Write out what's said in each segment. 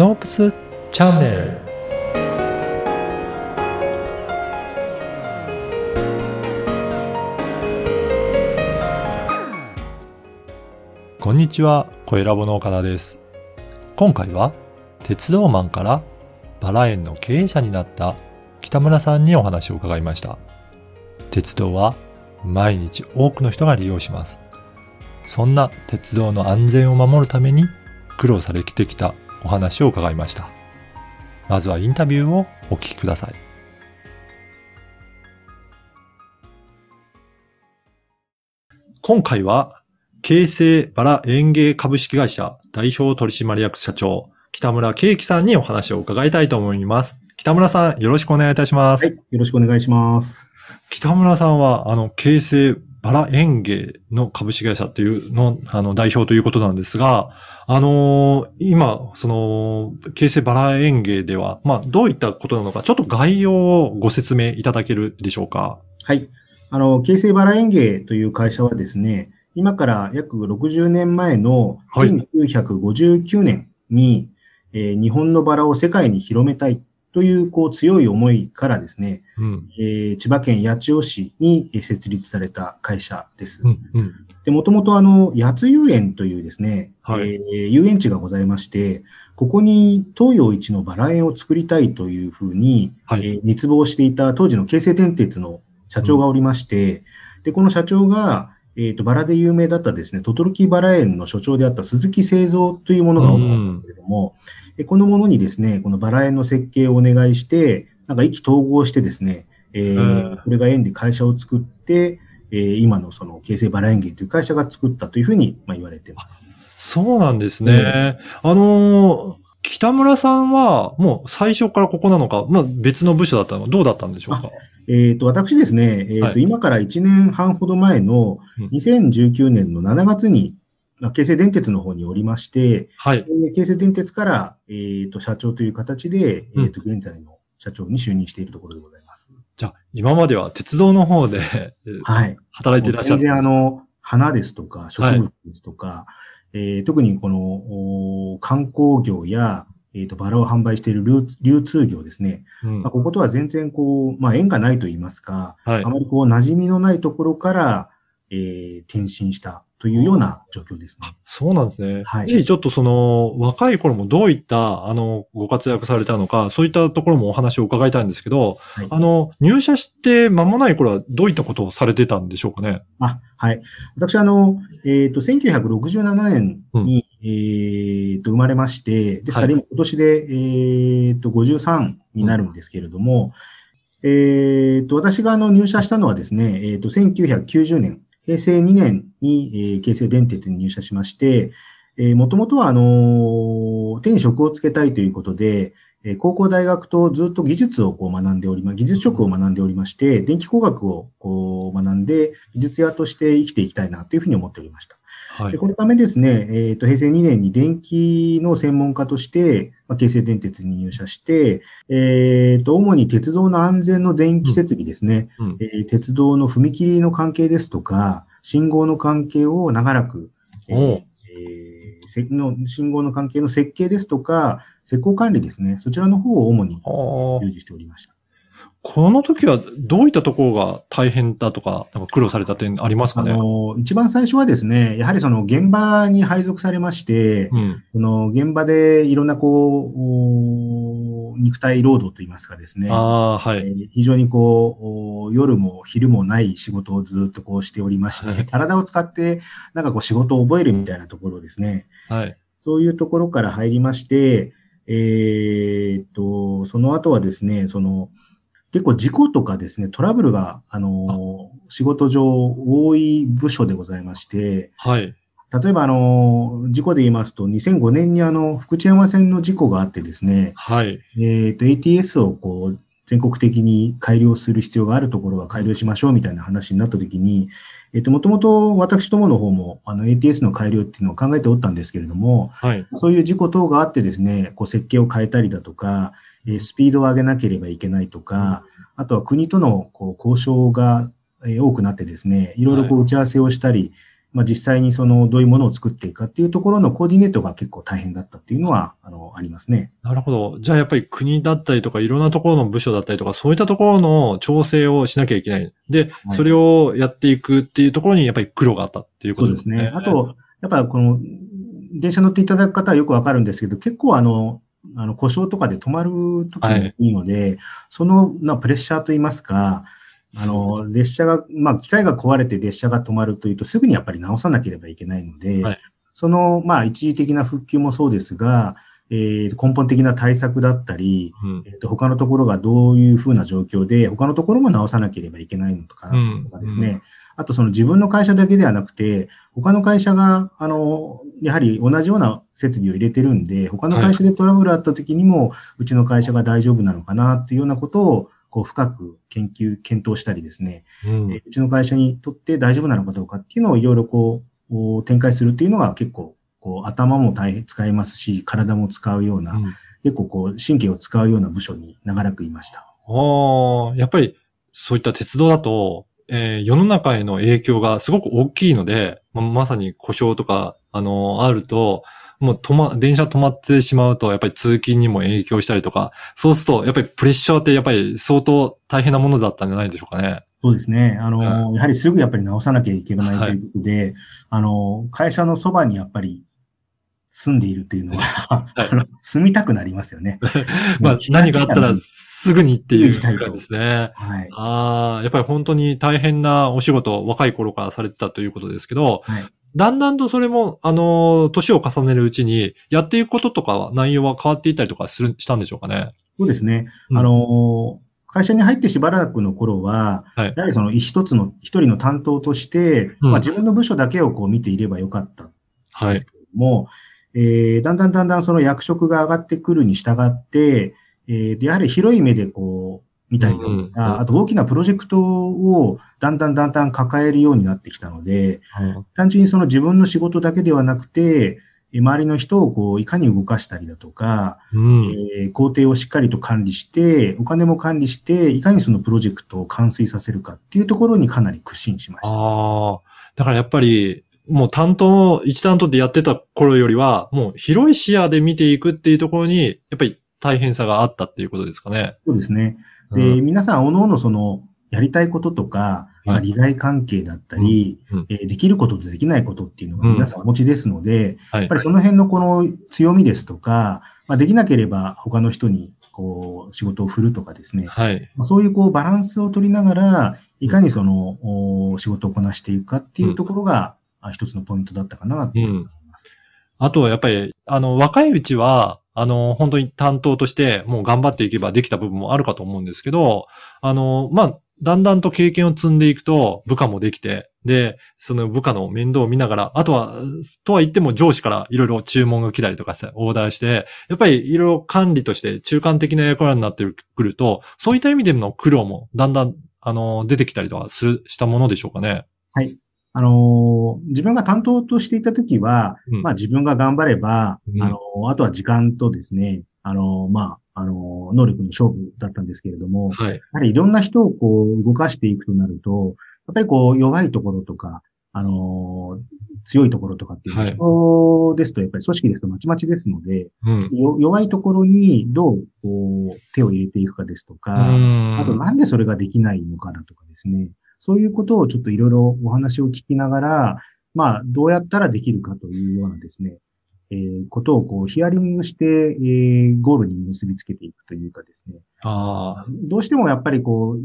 ノープスチャンネルこんにちは、小ラボの岡田です。今回は鉄道マンからバラ園の経営者になった北村さんにお話を伺いました。鉄道は毎日多くの人が利用します。そんな鉄道の安全を守るために苦労されてきたお話を伺いました。まずはインタビューをお聞きください。今回は、京成バラ園芸株式会社代表取締役社長、北村圭樹さんにお話を伺いたいと思います。北村さん、よろしくお願いいたします。はい。よろしくお願いします。北村さんは、あの、京成バラ園芸の株式会社っていうの、あの、代表ということなんですが、あのー今、その、京成バラ園芸では、まあ、どういったことなのか、ちょっと概要をご説明いただけるでしょうか？はい。あの、京成バラ園芸という会社はですね、今から約60年前のはい1959年に、えー日本のバラを世界に広めたいという、こう、強い思いからですね、うん。えー千葉県八千代市にえー設立された会社です。うん。うん。で、もともとあの、八津遊園というですね、はいえー遊園地がございまして、ここに東洋一のバラ園を作りたいというふうに、はいえー熱望していた当時の京成電鉄の社長がおりまして、で、この社長が、えっ、と、バラで有名だったですね、トトロキバラ園の所長であった鈴木製造というものがおったんですけれども、えこのものにですね、このバラ園の設計をお願いして、なんか意気投合してですね、えーうんこれが園で会社を作って、えー今のその京成バラ園芸という会社が作ったというふうに、まあ、言われています。そうなんですね。あのー北村さんは、もう最初からここなのか、まあ別の部署だったのか、どうだったんでしょうか？えっ、と、私ですね、えっ、と、はい今から1年半ほど前のうん2019年の7月に、まあ、京成電鉄の方におりまして、はい。えー京成電鉄から、えっ、と、社長という形で、うんえっ、と、現在の社長に就任しているところでございます。じゃあ、今までは鉄道の方でえーはい。働いていらっしゃ全る。然あの、花ですとか、植物ですとか、えー特にこの、お観光業や、えっ、と、バラを販売している流流通業ですね。うんまあ、こことは全然こう、まあ、縁がないと言いますか、はいあ。まりこう、馴染みのないところから、えー転身したというような状況ですね。そうなんですね。はいぜひちょっとその、若い頃もどういった、あの、ご活躍されたのか、そういったところもお話を伺いたいんですけど、はいあの、入社して間もない頃はどういったことをされてたんでしょうかね？あ、はい。私、あの、えっ、と、1967年に、えっ、と、生まれまして、ですからはい今今年で、えっ、と、53になるんですけれども、えっ、と、私があの入社したのはですね、えっ、と、1990年、平成2年に、えー京成電鉄に入社しまして、えー、もともとは、あの手に職をつけたいということで、え高校大学とずっと技術をこう学んでおりま、技術職を学んでおりまして、電気工学をこう学んで、技術屋として生きていきたいなというふうに思っておりました。はい。で。このためですね、えっ、と、平成2年に電気の専門家として、まあ、京成電鉄に入社して、えっ、と、主に鉄道の安全の電気設備ですね、うん。えー鉄道の踏切の関係ですとか、信号の関係を長らく、えーの信号の関係の設計ですとか、施工管理ですね、そちらの方を主に従事しておりました。この時はどういったところが大変だとか、なんか苦労された点ありますかあね。の一番最初はですね、やはりその現場に配属されまして、うん。その現場でいろんなこう、お肉体労働といいますかですね、ああ、はい。えー非常にこう、お夜も昼もない仕事をずっとこうしておりまして、はい体を使ってなんかこう仕事を覚えるみたいなところですね、はい。そういうところから入りまして、えーっと、その後はですね、その、結構事故とかですね、トラブルが、あの、仕事上多い部署でございまして、はい。例えば、あの、事故で言いますと、2005年にあの、福知山線の事故があってですね、はい。えっ、と、ATS をこう、全国的に改良する必要があるところは改良しましょうみたいな話になったときに、えっ、と、もともと私どもの方も、あの、ATS の改良っていうのを考えておったんですけれども、はい。そういう事故等があってですね、こう、設計を変えたりだとか、えースピードを上げなければいけないとか、あとは国とのこう交渉がえー多くなってですね、いろいろこう打ち合わせをしたり、まあ、実際にその、どういうものを作っていくかっていうところのコーディネートが結構大変だったっていうのは、あの、ありますね。なるほど。じゃあやっぱり国だったりとか、いろんなところの部署だったりとか、そういったところの調整をしなきゃいけない。で、はいそれをやっていくっていうところにやっぱり苦労があったっていうこそうでとですすね。ね。あと、やっぱこの、電車乗っていただく方はよくわかるんですけど、結構あの、あの、故障とかで止まる時もい。いので、その、な、プレッシャーといいますか、あの、列車が、まあ、機械が壊れて列車が止まるというと、すぐにやっぱり直さなければいけないので、はい。その、まあ、一時的な復旧もそうですが、えー根本的な対策だったり、うん。えーと他のところがどういうふうな状況で、他のところも直さなければいけないのとか、うんとかですね、あとその自分の会社だけではなくて、他の会社が、あの、やはり同じような設備を入れてるんで、他の会社でトラブルあった時にも、うちの会社が大丈夫なのかなっていうようなことを、こう深く研究、検討したりですね、うん。えーうちの会社にとって大丈夫なのかどうかっていうのをいろいろこう、お展開するっていうのが結構、こう、頭も大変使いますし、体も使うような、うん。結構こう、神経を使うような部署に長らくいました。ああ、やっぱりそういった鉄道だと、えー世の中への影響がすごく大きいので、ままさに故障とか、あのあると、もう止ま、電車止まってしまうと、やっぱり通勤にも影響したりとか、そうすると、やっぱりプレッシャーってやっぱり相当大変なものだったんじゃないでしょうかね。そうですね。あの、やはりすぐやっぱり直さなきゃいけないはいということで、あの、会社のそばにやっぱり住んでいるというのは、はい 住みたくなりますよね。まあ、何かあったらすぐにっていう感じですね。はい。ああ、やっぱり本当に大変なお仕事、若い頃からされてたということですけど、はいだんだんとそれも、あのー、年を重ねるうちに、やっていくこととかは、内容は変わっていったりとかする、したんでしょうかね？そうですね。うんあの、会社に入ってしばらくの頃は、はいやはりその一つの、一人の担当として、うんまあ自分の部署だけをこう見ていればよかったんはいです。けれども、えーだんだんだんだんその役職が上がってくるに従って、えーでやはり広い目でこう、見たりだとか、うんうんうんあと大きなプロジェクトをだんだんだんだん抱えるようになってきたので、単純にその自分の仕事だけではなくて、えー周りの人をこう、いかに動かしたりだとか、うん。えー工程をしっかりと管理して、お金も管理して、いかにそのプロジェクトを完遂させるかっていうところにかなり苦心しました。ああ、だからやっぱり、もう担当の、一担当でやってた頃よりは、もう広い視野で見ていくっていうところに、やっぱり大変さがあったっていうことですかね。そうですね。で、うん皆さん、おのおのその、やりたいこととか、まあはい利害関係だったり、うんうんえーできることとできないことっていうのがうん皆さんお持ちですので、はいやっぱ。りその辺のこの強みですとか、まあ、できなければ他の人にこう仕事を振るとかですね、はい。まあそういうこうバランスを取りながら、いかにその、お仕事をこなしていくかっていうところが、あ一つのポイントだったかなと思います。あとはやっぱり、あの、若いうちは、あの、本当に担当としてもう頑張っていけばできた部分もあるかと思うんですけど、あの、まあ、だんだんと経験を積んでいくと部下もできて、で、その部下の面倒を見ながら、あとは、とは言っても上司からいろいろ注文が来たりとかして、オーダーして、やっぱりいろいろ管理として中間的な役割になってくると、そういった意味での苦労もだんだん、あの、出てきたりとかする、したものでしょうかね。はい。あのー自分が担当としていたときは、うん。まあ自分が頑張れば、うん。あのーあとは時間とですね、あのーまあ、あのー能力の勝負だったんですけれども、はい。やはりいろんな人をこう動かしていくとなると、やっぱりこう弱いところとか、あのー強いところとかっていうのははい。人ですと、やっぱり組織ですとまちまちですので、うん。よ弱いところにどうこう手を入れていくかですとか、ああとなんでそれができないのかだとかですね、そういうことをちょっといろいろお話を聞きながら、まあ、どうやったらできるかというようなですね、えーことをこうヒアリングして、えーゴールに結びつけていくというかですね、あどうしてもやっぱりこう、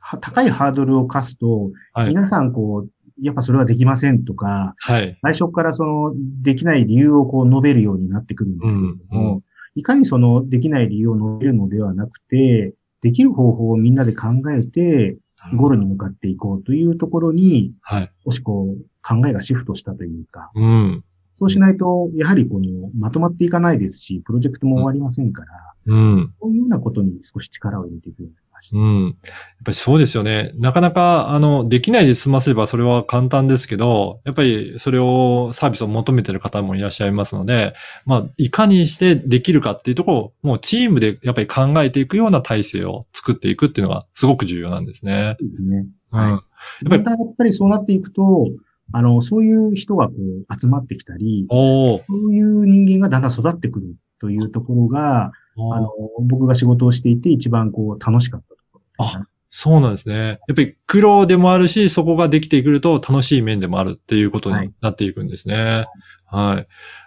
は高いハードルを課すと、ー、はい。皆さんこう、やっぱそれはできませんとか、はい。最初からその、できない理由をこう述べるようになってくるんですけれども、うんういかにその、できない理由を述べるのではなくて、できる方法をみんなで考えて、ゴールに向かっていこうというところに、はい。少しこう、考えがシフトしたというか、うん。そうしないと、やはりこの、まとまっていかないですし、プロジェクトも終わりませんから、うん。そういうようなことに少し力を入れていくようになりました。うん。やっぱりそうですよね。なかなか、あの、できないで済ませればそれは簡単ですけど、やっぱりそれを、サービスを求めてる方もいらっしゃいますので、まあ、いかにしてできるかっていうところを、もうチームでやっぱり考えていくような体制を作っていくっていうのがすごく重要なんですね。そうですね。うん。はいやっぱりやっぱりそうなっていくと、あの、そういう人がこう集まってきたり、そういう人間がだんだん育ってくるというところが、あの、僕が仕事をしていて一番こう楽しかったところね、そうなんですね。やっぱり苦労でもあるし、そこができてくると楽しい面でもあるっていうことになっていくんですね。は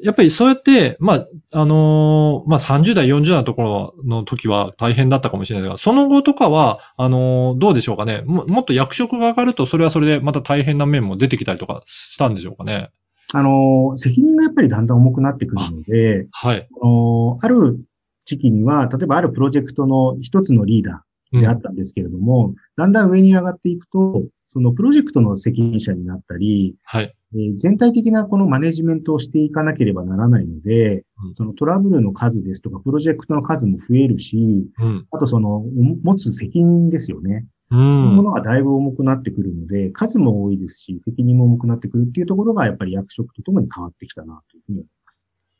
い。やっぱりそうやって、まあ、あのーまあ30代、40代のところの時は大変だったかもしれないが、その後とかは、あのーどうでしょうかねも。もっと役職が上がると、それはそれでまた大変な面も出てきたりとかしたんでしょうかね。あの、責任がやっぱりだんだん重くなってくるので、はい。あの、ある時期には、例えばあるプロジェクトの一つのリーダーであったんですけれども、だんだん上に上がっていくと、そのプロジェクトの責任者になったり、はい。えー全体的なこのマネジメントをしていかなければならないので、うんそのトラブルの数ですとか、プロジェクトの数も増えるし、うん。あとその、お持つ責任ですよね。う。そういうんものがだいぶ重くなってくるので、数も多いですし、責任も重くなってくるっていうところが、やっぱり役職とともに変わってきたな、というふうに思います。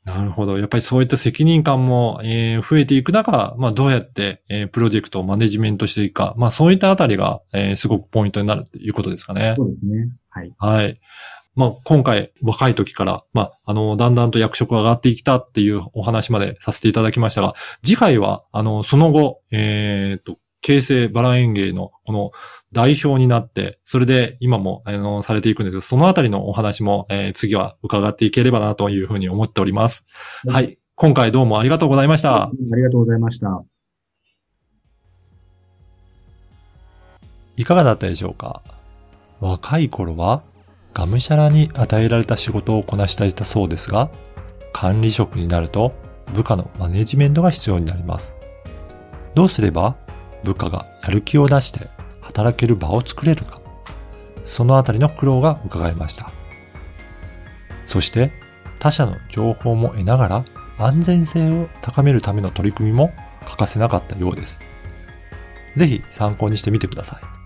なるほど。やっぱりそういった責任感も、えー増えていく中、まあどうやって、えープロジェクトをマネジメントしていくか、まあそういったあたりが、えーすごくポイントになるということですかね。そうですね。はい。はい。まあ今回若い時から、まああの、だんだんと役職が上がってきたっていうお話までさせていただきましたが、次回は、あの、その後、えっと、京成バラ園芸のこの代表になって、それで今も、あの、されていくんですけど、そのあたりのお話も、えー次は伺っていければなというふうに思っております。はい。今回どうもありがとうございました。ありがとうございました。いかがだったでしょうか？若い頃は、がむしゃらに与えられた仕事をこなしていたそうですが、管理職になると部下のマネジメントが必要になります。どうすれば部下がやる気を出して働ける場を作れるか、そのあたりの苦労が伺えました。そして他者の情報も得ながら安全性を高めるための取り組みも欠かせなかったようです。ぜひ参考にしてみてください。